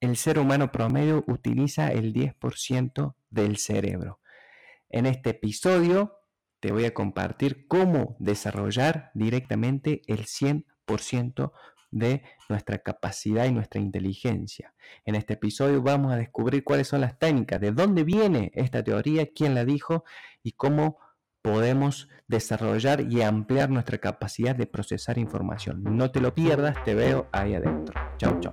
el ser humano promedio utiliza el 10% del cerebro. En este episodio te voy a compartir cómo desarrollar directamente el 100% de nuestra capacidad y nuestra inteligencia. En este episodio vamos a descubrir cuáles son las técnicas, de dónde viene esta teoría, quién la dijo y cómo podemos desarrollar y ampliar nuestra capacidad de procesar información. No te lo pierdas, te veo ahí adentro. Chao, chao.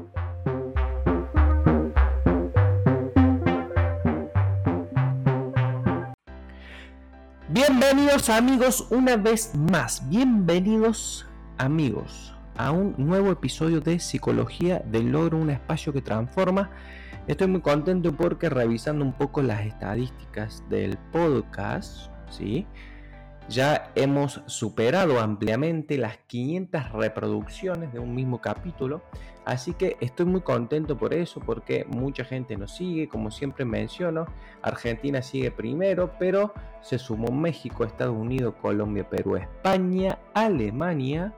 Bienvenidos amigos una vez más, bienvenidos amigos a un nuevo episodio de Psicología del Logro, un espacio que transforma. Estoy muy contento porque revisando un poco las estadísticas del podcast, ¿sí? Ya hemos superado ampliamente las 500 reproducciones de un mismo capítulo, así que estoy muy contento por eso, porque mucha gente nos sigue, como siempre menciono, Argentina sigue primero, pero se sumó México, Estados Unidos, Colombia, Perú, España, Alemania,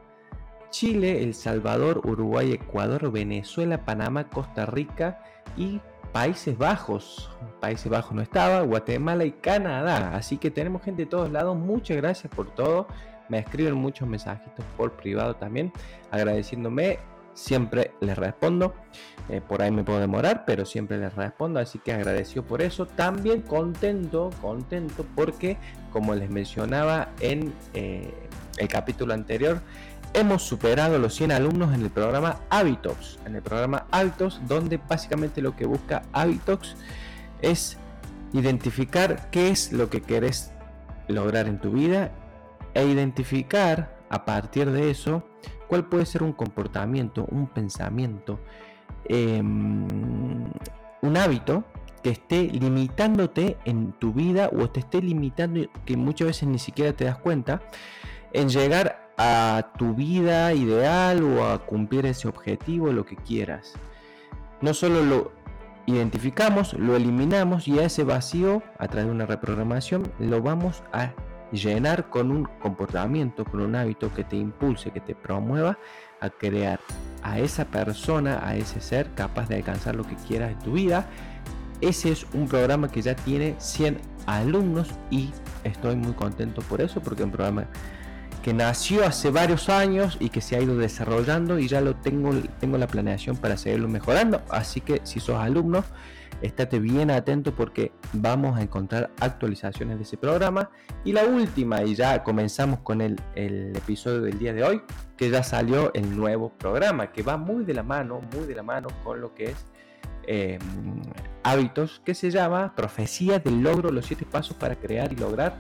Chile, El Salvador, Uruguay, Ecuador, Venezuela, Panamá, Costa Rica y Países Bajos. Países Bajos no estaba, Guatemala y Canadá. Así que tenemos gente de todos lados. Muchas gracias por todo. Me escriben muchos mensajitos por privado también, agradeciéndome. Siempre les respondo. Eh, por ahí me puedo demorar, pero siempre les respondo. Así que agradecido por eso. También contento, contento porque, como les mencionaba en eh, el capítulo anterior, hemos superado los 100 alumnos en el programa Habitox. En el programa Habitox, donde básicamente lo que busca Habitox es identificar qué es lo que querés lograr en tu vida e identificar a partir de eso cuál puede ser un comportamiento, un pensamiento, em, un hábito que esté limitándote en tu vida o te esté limitando que muchas veces ni siquiera te das cuenta en llegar a tu vida ideal o a cumplir ese objetivo, lo que quieras. No solo lo identificamos, lo eliminamos y a ese vacío, a través de una reprogramación, lo vamos a llenar con un comportamiento, con un hábito que te impulse, que te promueva a crear a esa persona, a ese ser capaz de alcanzar lo que quieras en tu vida. Ese es un programa que ya tiene 100 alumnos y estoy muy contento por eso porque es un programa que nació hace varios años y que se ha ido desarrollando y ya lo tengo, tengo la planeación para seguirlo mejorando. Así que si sos alumno, estate bien atento porque vamos a encontrar actualizaciones de ese programa. Y la última, y ya comenzamos con el, episodio del día de hoy, que ya salió el nuevo programa, que va muy de la mano, muy de la mano con lo que es em, hábitos, que se llama Profecía del Logro, los siete pasos para crear y lograr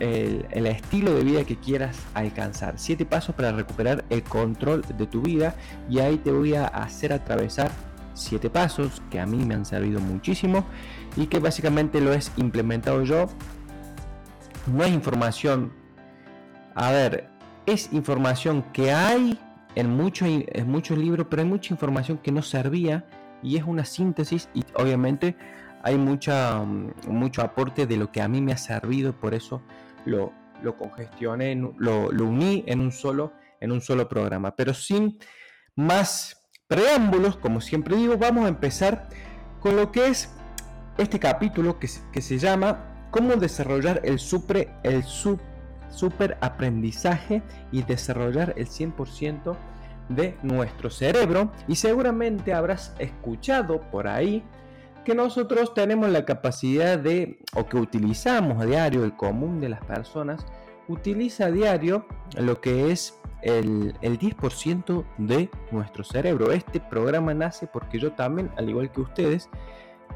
el, estilo de vida que quieras alcanzar. Siete pasos para recuperar el control de tu vida y ahí te voy a hacer atravesar siete pasos que a mí me han servido muchísimo y que básicamente lo he implementado yo. No es información, a ver, es información que hay en muchos, en muchos libros, pero hay mucha información que no servía y es una síntesis y obviamente hay mucha, mm, mucho aporte de lo que a mí me ha servido, por eso lo, lo congestioné, lo, lo, uní en un, solo, en un solo programa. Pero sin más preámbulos, como siempre digo, vamos a empezar con lo que es este capítulo que, que se llama Cómo desarrollar el super, el super aprendizaje y desarrollar el 100% de nuestro cerebro. Y seguramente habrás escuchado por ahí que nosotros tenemos la capacidad de, o que utilizamos a diario, el común de las personas, utiliza a diario lo que es el, el 10% de nuestro cerebro. Este programa nace porque yo también, al igual que ustedes,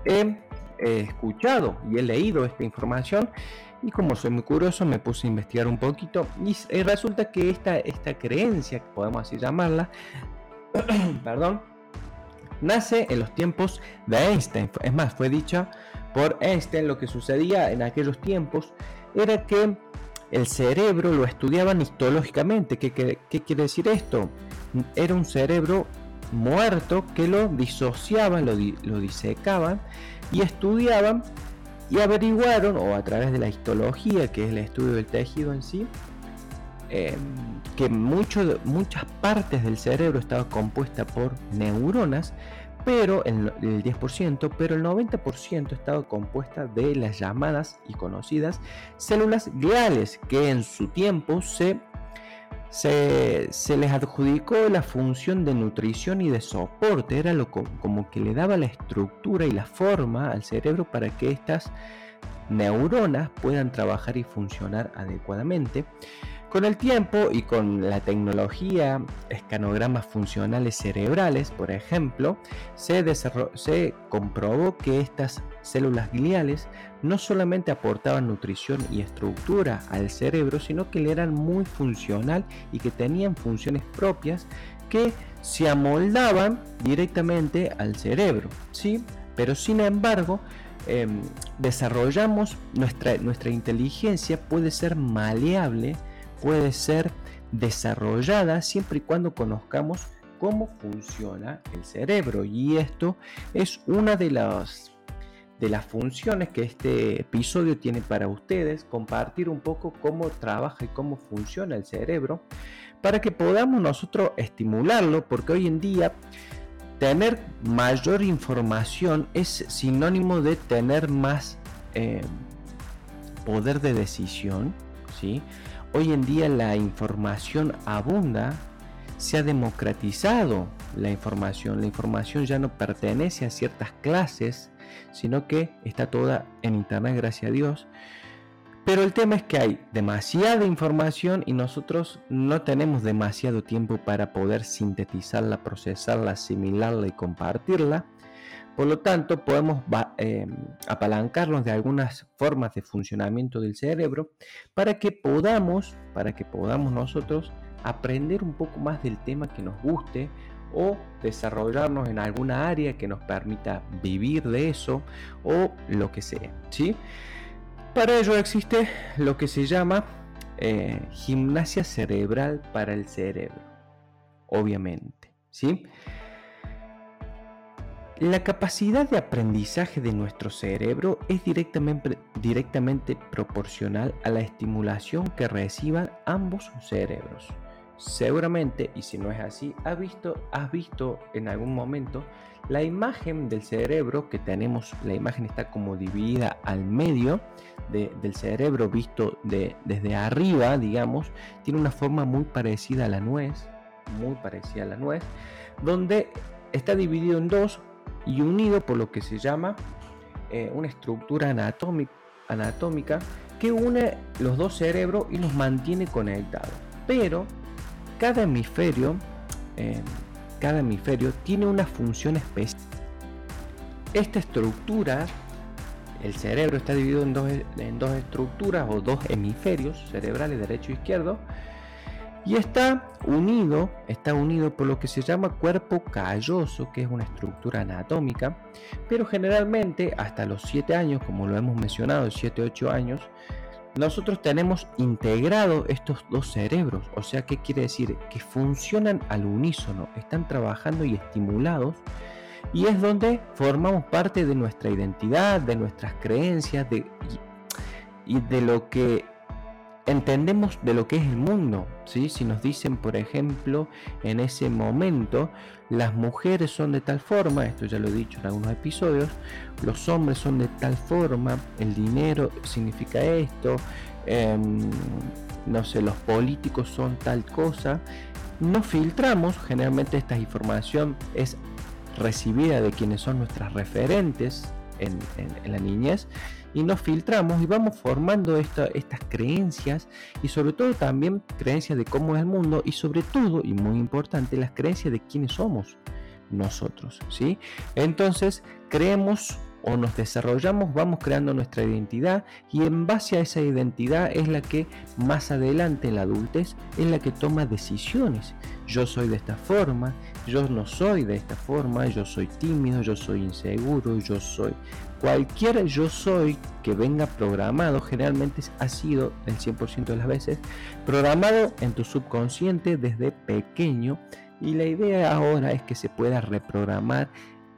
he, escuchado y he leído esta información Y como soy muy curioso, me puse a investigar un poquito y, resulta que esta, esta creencia, podemos así llamarla, perdón, nace en los tiempos de Einstein. Es más, fue dicha por Einstein lo que sucedía en aquellos tiempos era que el cerebro lo estudiaban histológicamente. ¿Qué, quiere decir esto? Era un cerebro muerto que lo disociaban, lo, disecaban y estudiaban y averiguaron, o a través de la histología, que es el estudio del tejido en sí, em, que muchas partes del cerebro estaban compuestas por neuronas, pero el, 10%, pero el 90% estaba compuesta de las llamadas y conocidas células gliales, que en su tiempo se, se, les adjudicó la función de nutrición y de soporte, era lo, como que le daba la estructura y la forma al cerebro para que estas neuronas puedan trabajar y funcionar adecuadamente. Con el tiempo y con la tecnología, escanogramas funcionales cerebrales, por ejemplo, se, se, comprobó que estas células gliales no solamente aportaban nutrición y estructura al cerebro, sino que le eran muy funcional y que tenían funciones propias que se amoldaban directamente al cerebro. ¿sí? Pero sin embargo, em, desarrollamos nuestra, nuestra inteligencia puede ser maleable puede ser desarrollada siempre y cuando conozcamos cómo funciona el cerebro. Y esto es una de las, de las funciones que este episodio tiene para ustedes, compartir un poco cómo trabaja y cómo funciona el cerebro, para que podamos nosotros estimularlo, porque hoy en día tener mayor información es sinónimo de tener más eh, poder de decisión, ¿sí? Hoy en día la información abunda, se ha democratizado la información. La información ya no pertenece a ciertas clases, sino que está toda en Internet, gracias a Dios. Pero el tema es que hay demasiada información y nosotros no tenemos demasiado tiempo para poder sintetizarla, procesarla, asimilarla y compartirla. Por lo tanto, podemos eh, apalancarnos de algunas formas de funcionamiento del cerebro para que podamos, para que podamos nosotros aprender un poco más del tema que nos guste o desarrollarnos en alguna área que nos permita vivir de eso o lo que sea. ¿sí? Para ello existe lo que se llama eh, gimnasia cerebral para el cerebro, obviamente. ¿sí? La capacidad de aprendizaje de nuestro cerebro es directamente, directamente, proporcional a la estimulación que reciban ambos cerebros. Seguramente, y si no es así, has visto, has visto en algún momento la imagen del cerebro que tenemos, la imagen está como dividida al medio del cerebro visto de, desde arriba, digamos, tiene una forma muy parecida a la nuez, muy parecida a la nuez, donde está dividido en dos y unido por lo que se llama eh, una estructura anatómica que une los dos cerebros y los mantiene conectados. Pero cada hemisferio, eh, cada hemisferio tiene una función especial. Esta estructura, el cerebro está dividido en dos, en dos estructuras o dos hemisferios cerebrales, derecho e izquierdo, y está unido, está unido por lo que se llama cuerpo calloso, que es una estructura anatómica, pero generalmente hasta los 7 años, como lo hemos mencionado, 7-8 años, nosotros tenemos integrado estos dos cerebros, o sea, ¿qué quiere decir? Que funcionan al unísono, están trabajando y estimulados, y es donde formamos parte de nuestra identidad, de nuestras creencias, de, y de lo que entendemos de lo que es el mundo. ¿sí? Si nos dicen, por ejemplo, en ese momento, las mujeres son de tal forma, esto ya lo he dicho en algunos episodios, los hombres son de tal forma, el dinero significa esto, em, no sé, los políticos son tal cosa, no filtramos, generalmente esta información es recibida de quienes son nuestras referentes en, en la niñez y nos filtramos y vamos formando estas creencias y sobre todo también creencias de cómo es el mundo y sobre todo y muy importante las creencias de quiénes somos nosotros, ¿sí? Entonces creemos o nos desarrollamos, vamos creando nuestra identidad y en base a esa identidad es la que más adelante en la adultez es la que toma decisiones. Yo soy de esta forma, yo no soy de esta forma, yo soy tímido, yo soy inseguro, yo soy cualquier yo soy que venga programado, generalmente ha sido el 100% de las veces, programado en tu subconsciente desde pequeño y la idea ahora es que se pueda reprogramar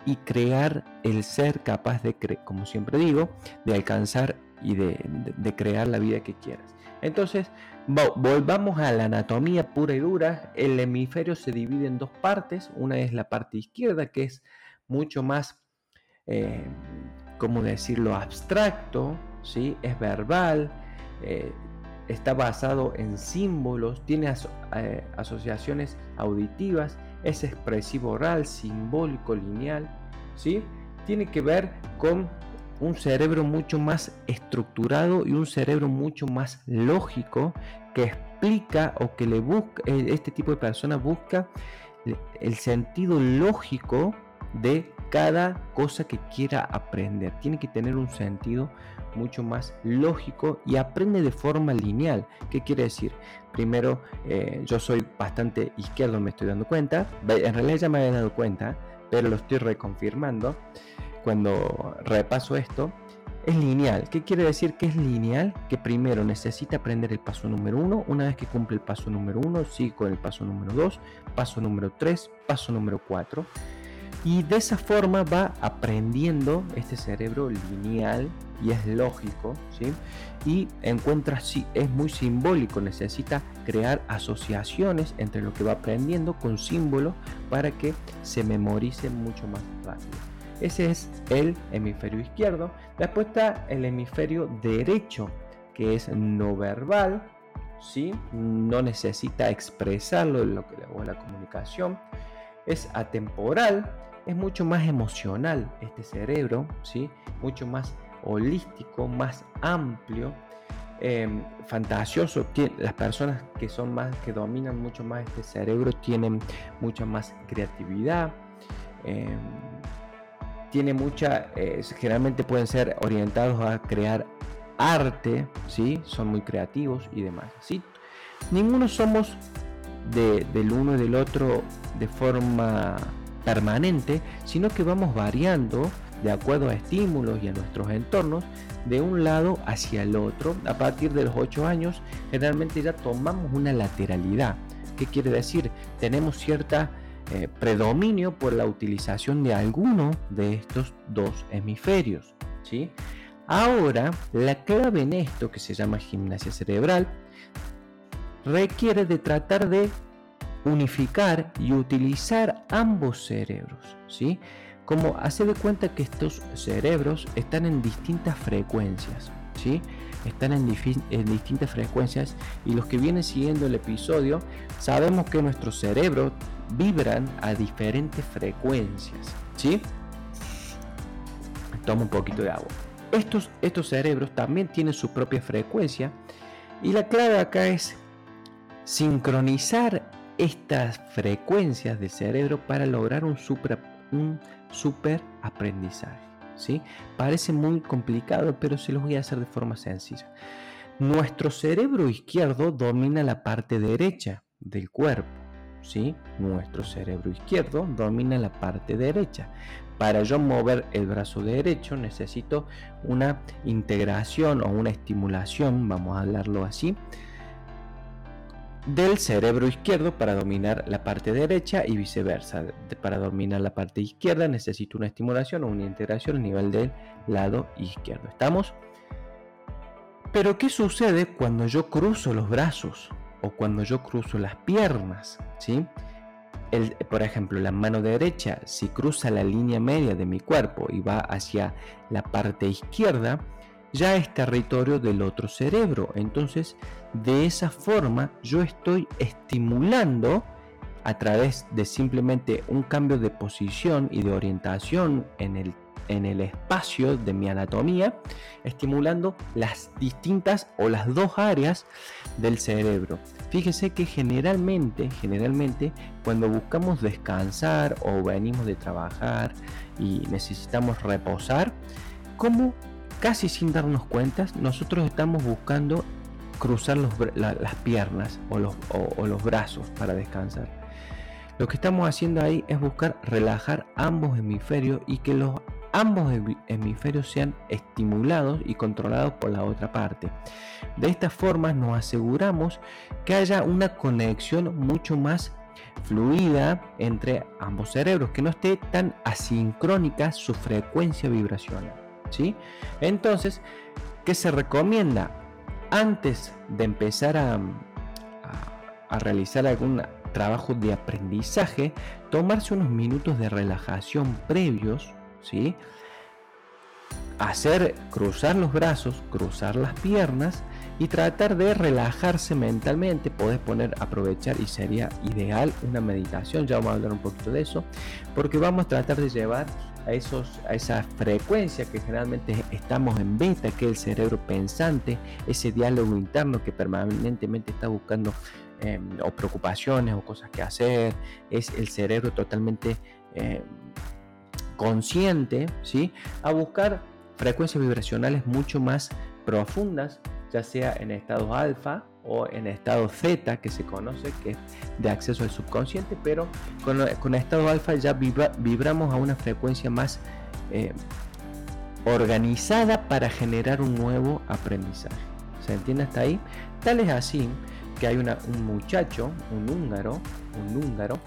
y crear el ser capaz de, como siempre digo, de alcanzar y de, crear la vida que quieras. Entonces, volvamos a la anatomía pura y dura. El hemisferio se divide en dos partes. Una es la parte izquierda, que es mucho más eh, ¿cómo decirlo?, abstracto, ¿sí? es verbal, eh, está basado en símbolos, tiene eh, asociaciones auditivas, es expresivo oral, simbólico, lineal, ¿sí? tiene que ver con un cerebro mucho más estructurado y un cerebro mucho más lógico que explica o que le busca, eh, este tipo de persona busca el sentido lógico de cada cosa que quiera aprender. Tiene que tener un sentido mucho más lógico y aprende de forma lineal. ¿Qué quiere decir? Primero, eh, yo soy bastante izquierdo, me estoy dando cuenta. En realidad ya me había dado cuenta, pero lo estoy reconfirmando cuando repaso esto. Es lineal. ¿Qué quiere decir que es lineal? Que primero necesita aprender el paso número uno. Una vez que cumple el paso número uno, sigue con el paso número dos, paso número tres, paso número cuatro y de esa forma va aprendiendo este cerebro lineal y es lógico, ¿sí? Y encuentra, sí, es muy simbólico, necesita crear asociaciones entre lo que va aprendiendo con símbolos para que se memorice mucho más rápido. Ese es el hemisferio izquierdo. Después está el hemisferio derecho, que es no verbal, ¿sí? No necesita expresarlo lo que la comunicación. Es atemporal, es mucho más emocional este cerebro, ¿sí? mucho más holístico, más amplio, em, fantasioso. Las personas que son más, que dominan mucho más este cerebro tienen mucha más creatividad. Eh, tiene mucha, generalmente pueden ser orientados a crear arte, ¿sí? son muy creativos y demás. ¿sí? Ninguno somos del uno y del otro de forma permanente, sino que vamos variando de acuerdo a estímulos y a nuestros entornos de un lado hacia el otro. A partir de los 8 años generalmente ya tomamos una lateralidad. ¿Qué quiere decir? Tenemos cierta eh, predominio por la utilización de alguno de estos dos hemisferios. ¿sí? Ahora, la clave en esto que se llama gimnasia cerebral requiere de tratar de unificar y utilizar ambos cerebros, ¿sí? Como hace de cuenta que estos cerebros están en distintas frecuencias, ¿sí? Están en, distintas frecuencias y los que vienen siguiendo el episodio sabemos que nuestros cerebros vibran a diferentes frecuencias, ¿sí? Toma un poquito de agua. Estos, estos cerebros también tienen su propia frecuencia y la clave acá es sincronizar estas frecuencias del cerebro para lograr un super, un super aprendizaje. ¿sí? Parece muy complicado, pero se los voy a hacer de forma sencilla. Nuestro cerebro izquierdo domina la parte derecha del cuerpo. ¿sí? Nuestro cerebro izquierdo domina la parte derecha. Para yo mover el brazo derecho necesito una integración o una estimulación, vamos a hablarlo así, del cerebro izquierdo para dominar la parte derecha y viceversa. Para dominar la parte izquierda necesito una estimulación o una integración a nivel del lado izquierdo. ¿Estamos? Pero ¿qué sucede cuando yo cruzo los brazos o cuando yo cruzo las piernas? ¿Sí? por ejemplo, la mano derecha, si cruza la línea media de mi cuerpo y va hacia la parte izquierda, ya es territorio del otro cerebro. Entonces, de esa forma, yo estoy estimulando a través de simplemente un cambio de posición y de orientación en el en el espacio de mi anatomía, estimulando las distintas o las dos áreas del cerebro. Fíjese que generalmente, generalmente, cuando buscamos descansar o venimos de trabajar y necesitamos reposar, como casi sin darnos cuenta, nosotros estamos buscando cruzar las piernas o los, o los brazos para descansar. Lo que estamos haciendo ahí es buscar relajar ambos hemisferios y que los ambos hemisferios sean estimulados y controlados por la otra parte. De esta forma nos aseguramos que haya una conexión mucho más fluida entre ambos cerebros, que no esté tan asincrónica su frecuencia vibracional. ¿Sí? Entonces, ¿qué se recomienda? Antes de empezar a, realizar alguna trabajo de aprendizaje, tomarse unos minutos de relajación previos, ¿sí? hacer cruzar los brazos, cruzar las piernas y tratar de relajarse mentalmente. Puedes poner, aprovechar y sería ideal una meditación. Ya vamos a hablar un poquito de eso, porque vamos a tratar de llevar a, esos, a esa frecuencia que generalmente estamos en beta, que es el cerebro pensante, ese diálogo interno que permanentemente está buscando Em, o preocupaciones o cosas que hacer, es el cerebro totalmente em, consciente, ¿sí? A buscar frecuencias vibracionales mucho más profundas, ya sea en estados alfa o en estado zeta, que se conoce que es de acceso al subconsciente, pero con, con estado alfa ya vibramos a una frecuencia más em, organizada para generar un nuevo aprendizaje. ¿Se entiende hasta ahí? Tal es así que hay un muchacho, un húngaro, un húngaro,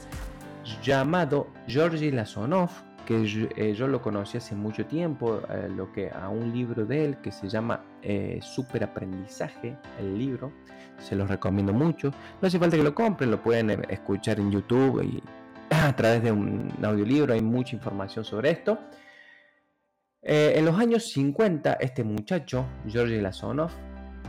llamado Georgi Lasonov, que eh, yo, lo conocí hace mucho tiempo, eh, lo que a un libro de él que se llama eh, Super Aprendizaje, el libro, se los recomiendo mucho. No hace falta que lo compren, lo pueden escuchar en YouTube y a través de un audiolibro, hay mucha información sobre esto. en los años 50, este muchacho, Georgi Lasonov,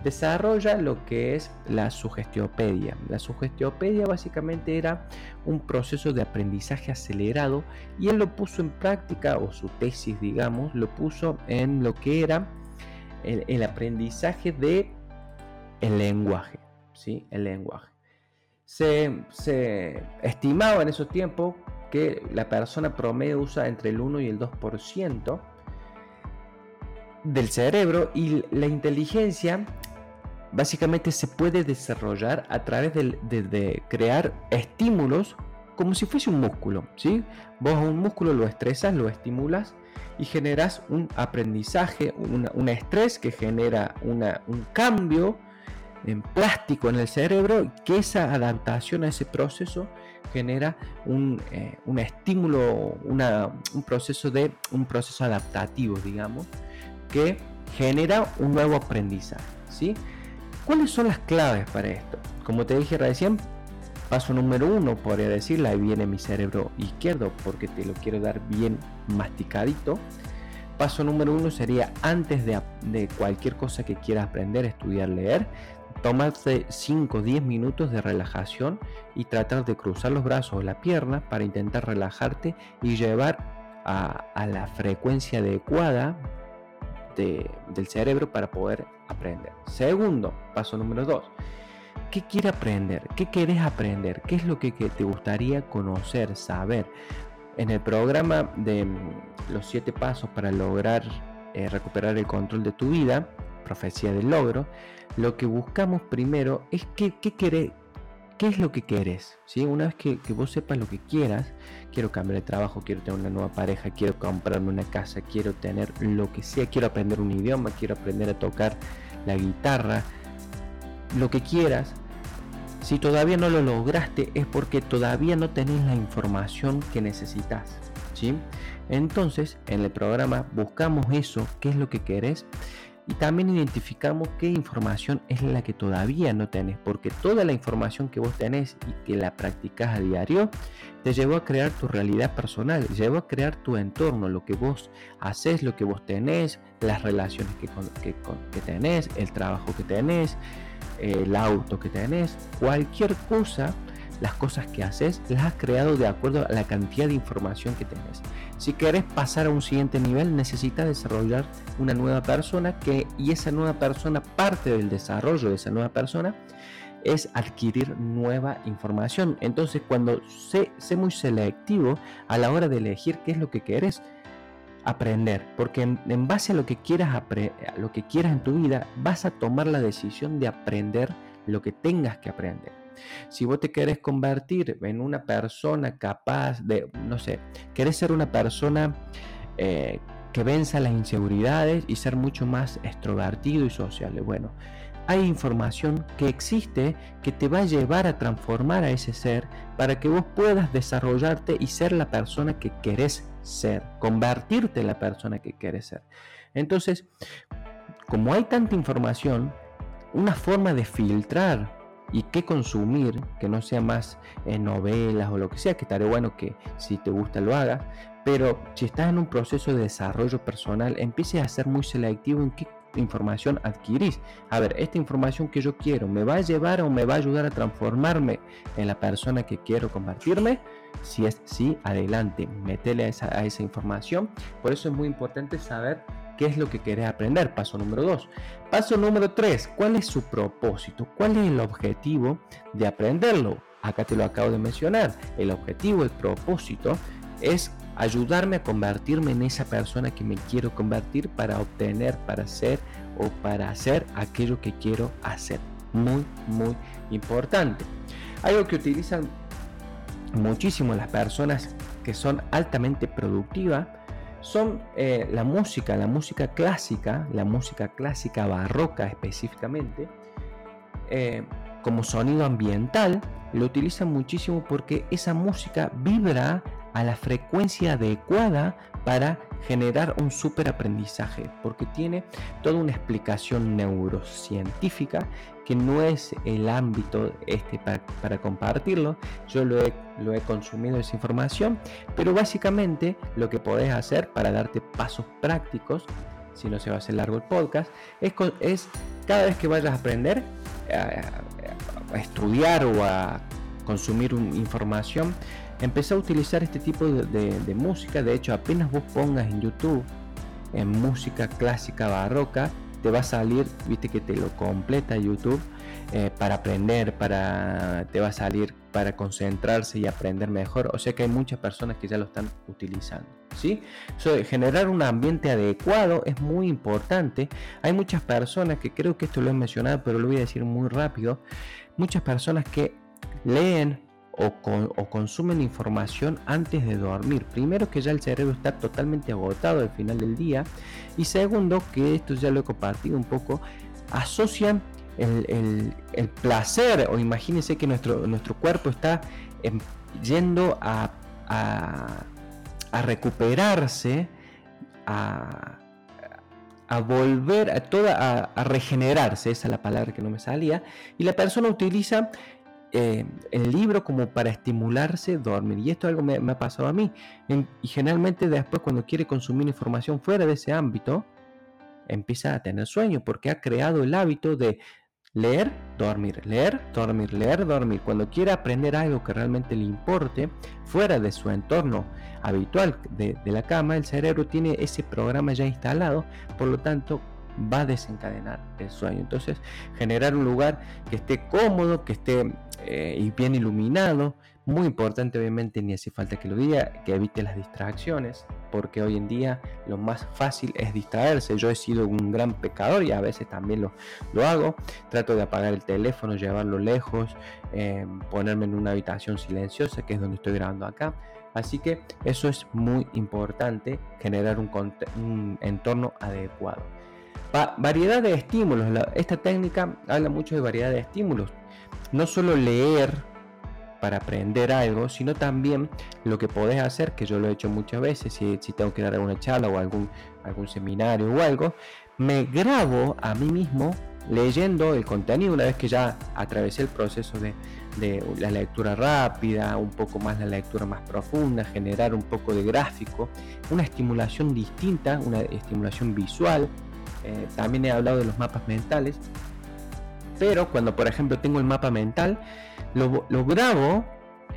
desarrolla lo que es la sugestiopedia. La sugestiopedia básicamente era un proceso de aprendizaje acelerado y él lo puso en práctica, o su tesis digamos, lo puso en lo que era el, aprendizaje de el lenguaje. ¿sí? El lenguaje. Se, se estimaba en esos tiempos que la persona promedio usa entre el 1 y el 2% del cerebro y la inteligencia básicamente se puede desarrollar a través de, crear estímulos como si fuese un músculo, ¿sí? Vos a un músculo lo estresas, lo estimulas y generas un aprendizaje, un estrés que genera un cambio en plástico en el cerebro, que esa adaptación a ese proceso genera un, eh, estímulo, un proceso de un proceso adaptativo, digamos, que genera un nuevo aprendizaje, ¿sí? ¿Cuáles son las claves para esto? Como te dije recién, paso número uno, podría decirle, ahí viene mi cerebro izquierdo porque te lo quiero dar bien masticadito. Paso número uno sería antes de, cualquier cosa que quieras aprender, estudiar, leer, tomarte 5 o 10 minutos de relajación y tratar de cruzar los brazos o la pierna para intentar relajarte y llevar a la frecuencia adecuada del cerebro para poder aprender. Segundo, paso número dos. ¿Qué quieres aprender? ¿Qué quieres aprender? ¿Qué es lo que, te gustaría conocer, saber? En el programa de mm, los siete pasos para lograr eh, recuperar el control de tu vida, profecía del logro, lo que buscamos primero es qué, qué, querés, qué es lo que quieres. ¿sí? Una vez que, vos sepas lo que quieras, quiero cambiar de trabajo, quiero tener una nueva pareja, quiero comprarme una casa, quiero tener lo que sea, quiero aprender un idioma, quiero aprender a tocar la guitarra, lo que quieras. Si todavía no lo lograste es porque todavía no tenés la información que necesitas. ¿sí? Entonces, en el programa buscamos eso, qué es lo que querés y también identificamos qué información es la que todavía no tenés, porque toda la información que vos tenés y que la practicas a diario te llevó a crear tu realidad personal, llevó a crear tu entorno, lo que vos haces, lo que vos tenés, las relaciones que, que, que tenés, el trabajo que tenés, el auto que tenés, cualquier cosa las cosas que haces las has creado de acuerdo a la cantidad de información que tenés. Si querés pasar a un siguiente nivel, necesitas desarrollar una nueva persona que, y esa nueva persona, parte del desarrollo de esa nueva persona, es adquirir nueva información. Entonces, cuando sé, sé muy selectivo a la hora de elegir qué es lo que quieres aprender, porque en, base a lo que quieras a lo que quieras en tu vida, vas a tomar la decisión de aprender lo que tengas que aprender. Si vos te querés convertir en una persona capaz de, no sé, querés ser una persona eh, que venza las inseguridades y ser mucho más extrovertido y social, bueno, hay información que existe que te va a llevar a transformar a ese ser para que vos puedas desarrollarte y ser la persona que querés ser, convertirte en la persona que quieres ser. Entonces, como hay tanta información, una forma de filtrar y qué consumir, que no sea más en novelas o lo que sea, que estaría bueno que si te gusta lo hagas, pero si estás en un proceso de desarrollo personal, empieces a ser muy selectivo en qué información adquirís. A ver, esta información que yo quiero, ¿me va a llevar o me va a ayudar a transformarme en la persona que quiero convertirme? Si es sí, adelante, metele a esa, a esa información. Por eso es muy importante saber qué es lo que querés aprender. Paso número 2. Paso número 3. ¿Cuál es su propósito? ¿Cuál es el objetivo de aprenderlo? Acá te lo acabo de mencionar. El objetivo, el propósito es ayudarme a convertirme en esa persona que me quiero convertir para obtener, para ser o para hacer aquello que quiero hacer. Muy, muy importante. Algo que utilizan muchísimo las personas que son altamente productivas son eh, la música, la música clásica, la música clásica barroca específicamente, eh, como sonido ambiental, lo utilizan muchísimo porque esa música vibra a la frecuencia adecuada para generar un super aprendizaje, porque tiene toda una explicación neurocientífica que no es el ámbito este para, compartirlo. Yo lo he, lo he consumido esa información, pero básicamente lo que podés hacer para darte pasos prácticos, si no se va a hacer largo el podcast, es, es cada vez que vayas a aprender, a, estudiar o a consumir información, empecé a utilizar este tipo de, música. De hecho, apenas vos pongas en YouTube en música clásica barroca, te va a salir, viste que te lo completa YouTube eh, para aprender, para te va a salir para concentrarse y aprender mejor. O sea que hay muchas personas que ya lo están utilizando. ¿sí? generar un ambiente adecuado es muy importante. Hay muchas personas que creo que esto lo he mencionado, pero lo voy a decir muy rápido. Muchas personas que leen o, consumen información antes de dormir. Primero que ya el cerebro está totalmente agotado al final del día y segundo que esto ya lo he compartido un poco, asocian el, placer o imagínense que nuestro, nuestro cuerpo está em, yendo a, a, recuperarse, a, a volver a toda a, regenerarse, esa es la palabra que no me salía, y la persona utiliza eh, el libro como para estimularse dormir. Y esto algo me, ha pasado a mí. y generalmente después cuando quiere consumir información fuera de ese ámbito, empieza a tener sueño porque ha creado el hábito de leer, dormir, leer, dormir, leer, dormir. Cuando quiere aprender algo que realmente le importe, fuera de su entorno habitual de, de la cama, el cerebro tiene ese programa ya instalado, por lo tanto va a desencadenar el sueño. Entonces, generar un lugar que esté cómodo, que esté eh, bien iluminado. Muy importante, obviamente, ni hace falta que lo diga, que evite las distracciones, porque hoy en día lo más fácil es distraerse. Yo he sido un gran pecador y a veces también lo, lo hago. Trato de apagar el teléfono, llevarlo lejos, eh, ponerme en una habitación silenciosa, que es donde estoy grabando acá. Así que eso es muy importante, generar un entorno adecuado variedad de estímulos. esta técnica habla mucho de variedad de estímulos. No solo leer para aprender algo, sino también lo que podés hacer, que yo lo he hecho muchas veces, si, tengo que dar alguna charla o algún, algún seminario o algo, me grabo a mí mismo leyendo el contenido una vez que ya atravesé el proceso de, de, la lectura rápida, un poco más la lectura más profunda, generar un poco de gráfico, una estimulación distinta, una estimulación visual, eh, también he hablado de los mapas mentales. Pero cuando, por ejemplo, tengo el mapa mental, lo, grabo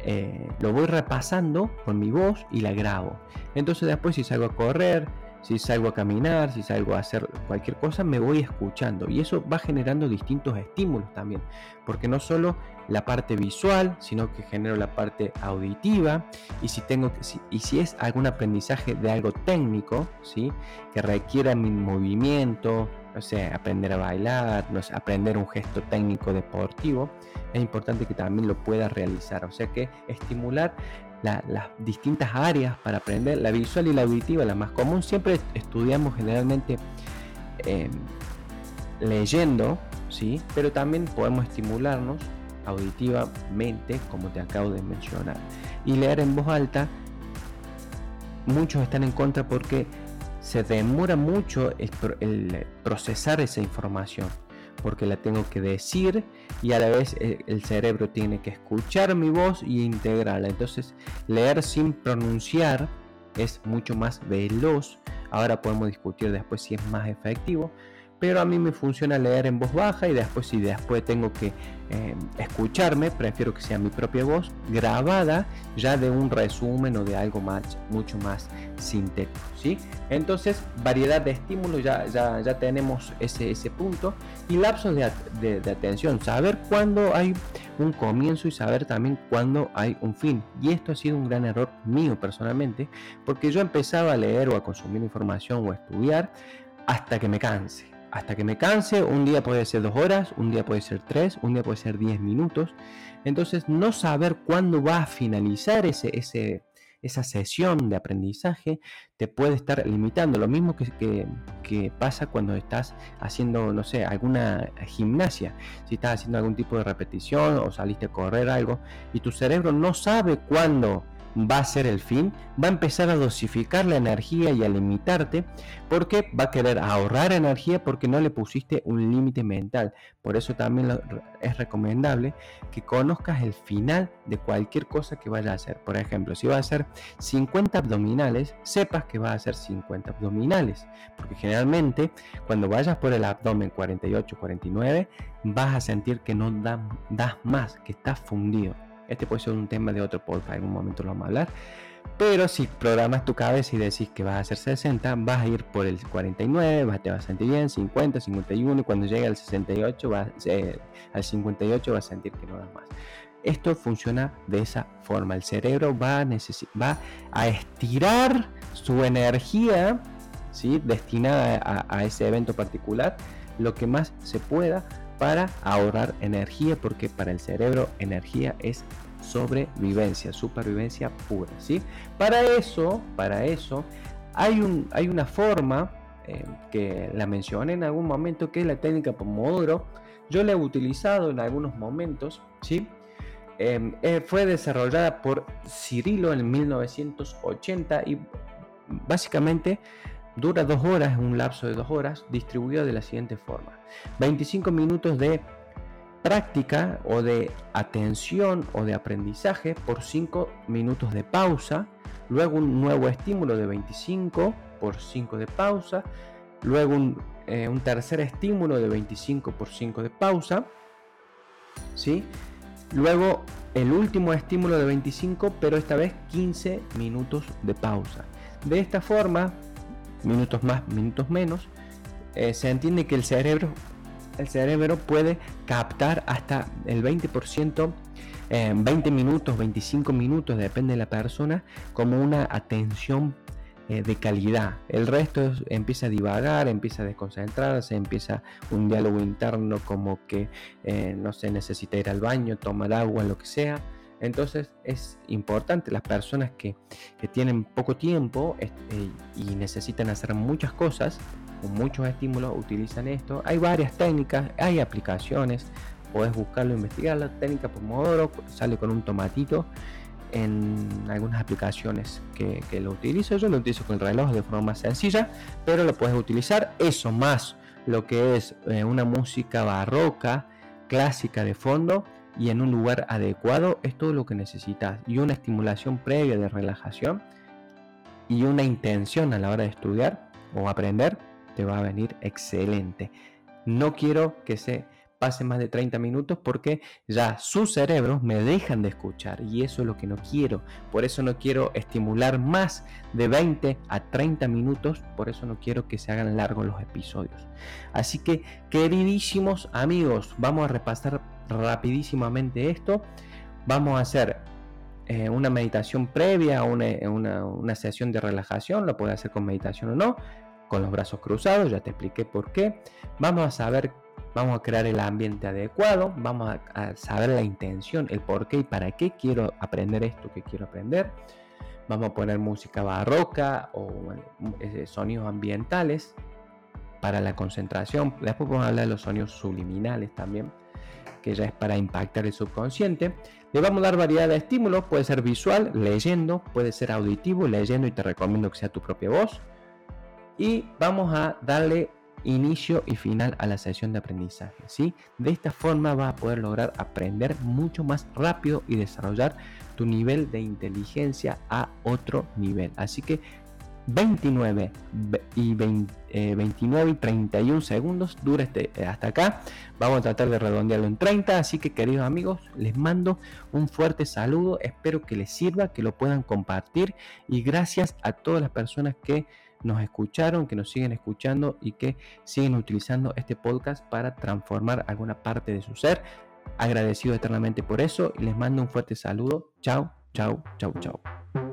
eh, lo voy repasando con mi voz y la grabo. Entonces después si salgo a correr, si salgo a caminar, si salgo a hacer cualquier cosa, me voy escuchando. Y eso va generando distintos estímulos también. Porque no solo la parte visual, sino que genero la parte auditiva. Y si, tengo que, y si es algún aprendizaje de algo técnico, ¿sí? que requiera mi movimiento, no sé, aprender a bailar, no aprender un gesto técnico deportivo, es importante que también lo pueda realizar. O sea que estimular las distintas áreas para aprender, la visual y la auditiva, la más común, siempre estudiamos generalmente em, leyendo, ¿sí? pero también podemos estimularnos auditivamente, como te acabo de mencionar. Y leer en voz alta, muchos están en contra porque se demora mucho el procesar esa información porque la tengo que decir y a la vez eh, el cerebro tiene que escuchar mi voz y integrarla. Entonces leer sin pronunciar es mucho más veloz. Ahora podemos discutir después si es más efectivo, pero a mí me funciona leer en voz baja y después si después tengo que eh, escucharme, prefiero que sea mi propia voz grabada ya de un resumen o de algo más, mucho más sintético, ¿sí? Entonces, variedad de estímulos, ya, ya, ya tenemos ese, ese punto y lapsos de, de atención, saber cuándo hay un comienzo y saber también cuándo hay un fin. Y esto ha sido un gran error mío personalmente, porque yo empezaba a leer o a consumir información o a estudiar hasta que me canse hasta que me canse. Un día puede ser dos horas, un día puede ser tres, un día puede ser diez minutos. Entonces, no saber cuándo va a finalizar ese, esa sesión de aprendizaje te puede estar limitando. Lo mismo que, que, pasa cuando estás haciendo, no sé, alguna gimnasia. Si estás haciendo algún tipo de repetición o saliste a correr algo y tu cerebro no sabe cuándo va a ser el fin, va a empezar a dosificar la energía y a limitarte porque va a querer ahorrar energía porque no le pusiste un límite mental. Por eso también es recomendable que conozcas el final de cualquier cosa que vaya a hacer. Por ejemplo, si va a hacer 50 abdominales, sepas que va a hacer 50 abdominales. Porque generalmente cuando vayas por el abdomen 48-49 vas a sentir que no das más, que estás fundido. Este puede ser un tema de otro podcast, en algún momento lo vamos a hablar. Pero si programas tu cabeza y decís que vas a hacer 60, vas a ir por el 49, te vas a sentir bien, 50, 51, y cuando llegue al 68, vas, eh, al 58 vas a sentir que no das más. Esto funciona de esa forma. El cerebro va a, va a estirar su energía ¿sí? destinada a, a ese evento particular lo que más se pueda para ahorrar energía, porque para el cerebro energía es sobrevivencia, supervivencia pura, ¿sí? Para eso, para eso, hay, un, hay una forma eh, que la mencioné en algún momento, que es la técnica Pomodoro. Yo la he utilizado en algunos momentos, ¿sí? Em, eh, fue desarrollada por Cirilo en 1980 y básicamente Dura dos horas, un lapso de dos horas, distribuido de la siguiente forma. 25 minutos de práctica o de atención o de aprendizaje por 5 minutos de pausa, luego un nuevo estímulo de 25 por 5 de pausa, luego un, eh, un tercer estímulo de 25 por 5 de pausa, ¿sí? luego el último estímulo de 25 pero esta vez 15 minutos de pausa. De esta forma minutos más, minutos menos, eh, se entiende que el cerebro, el cerebro puede captar hasta el 20%, 20 eh, minutos, 25 minutos, depende de la persona, como una atención eh, de calidad. El resto empieza a divagar, empieza a desconcentrarse, empieza un diálogo interno como que no se necesita ir al baño, tomar agua, lo que sea. Entonces es importante las personas que, tienen poco tiempo este, y necesitan hacer muchas cosas, con muchos estímulos, utilizan esto. Hay varias técnicas, hay aplicaciones, puedes buscarlo, investigarlo. Técnica Pomodoro sale con un tomatito en algunas aplicaciones que, lo utilizo. Yo lo utilizo con el reloj de forma más sencilla, pero lo puedes utilizar. Eso más lo que es eh, una música barroca, clásica de fondo y en un lugar adecuado es todo lo que necesitas. Y una estimulación previa de relajación y una intención a la hora de estudiar o aprender te va a venir excelente. No quiero que se pase más de 30 minutos porque ya sus cerebros me dejan de escuchar y eso es lo que no quiero. Por eso no quiero estimular más de 20 a 30 minutos, por eso no quiero que se hagan largos los episodios. Así que, queridísimos amigos, vamos a repasar rapidísimamente esto. Vamos a hacer eh, una meditación previa, una, una, una sesión de relajación, lo puede hacer con meditación o no, con los brazos cruzados, ya te expliqué por qué. Vamos a saber, vamos a crear el ambiente adecuado, vamos a, saber la intención, el por qué y para qué quiero aprender esto que quiero aprender. Vamos a poner música barroca o eh, sonidos ambientales para la concentración. Después vamos a hablar de los sonidos subliminales también que ya es para impactar el subconsciente. Le vamos a dar variedad de estímulos, puede ser visual, leyendo, puede ser auditivo, leyendo y te recomiendo que sea tu propia voz. Y vamos a darle inicio y final a la sesión de aprendizaje. ¿sí? De esta forma vas a poder lograr aprender mucho más rápido y desarrollar tu nivel de inteligencia a otro nivel. Así que 29 y 29 y 31 segundos dura este, eh, hasta acá. Vamos a tratar de redondearlo en 30. Así que queridos amigos, les mando un fuerte saludo. Espero que les sirva, que lo puedan compartir. Y gracias a todas las personas que nos escucharon, que nos siguen escuchando y que siguen utilizando este podcast para transformar alguna parte de su ser. Agradecido eternamente por eso y les mando un fuerte saludo. Chao, chao, chao, chao.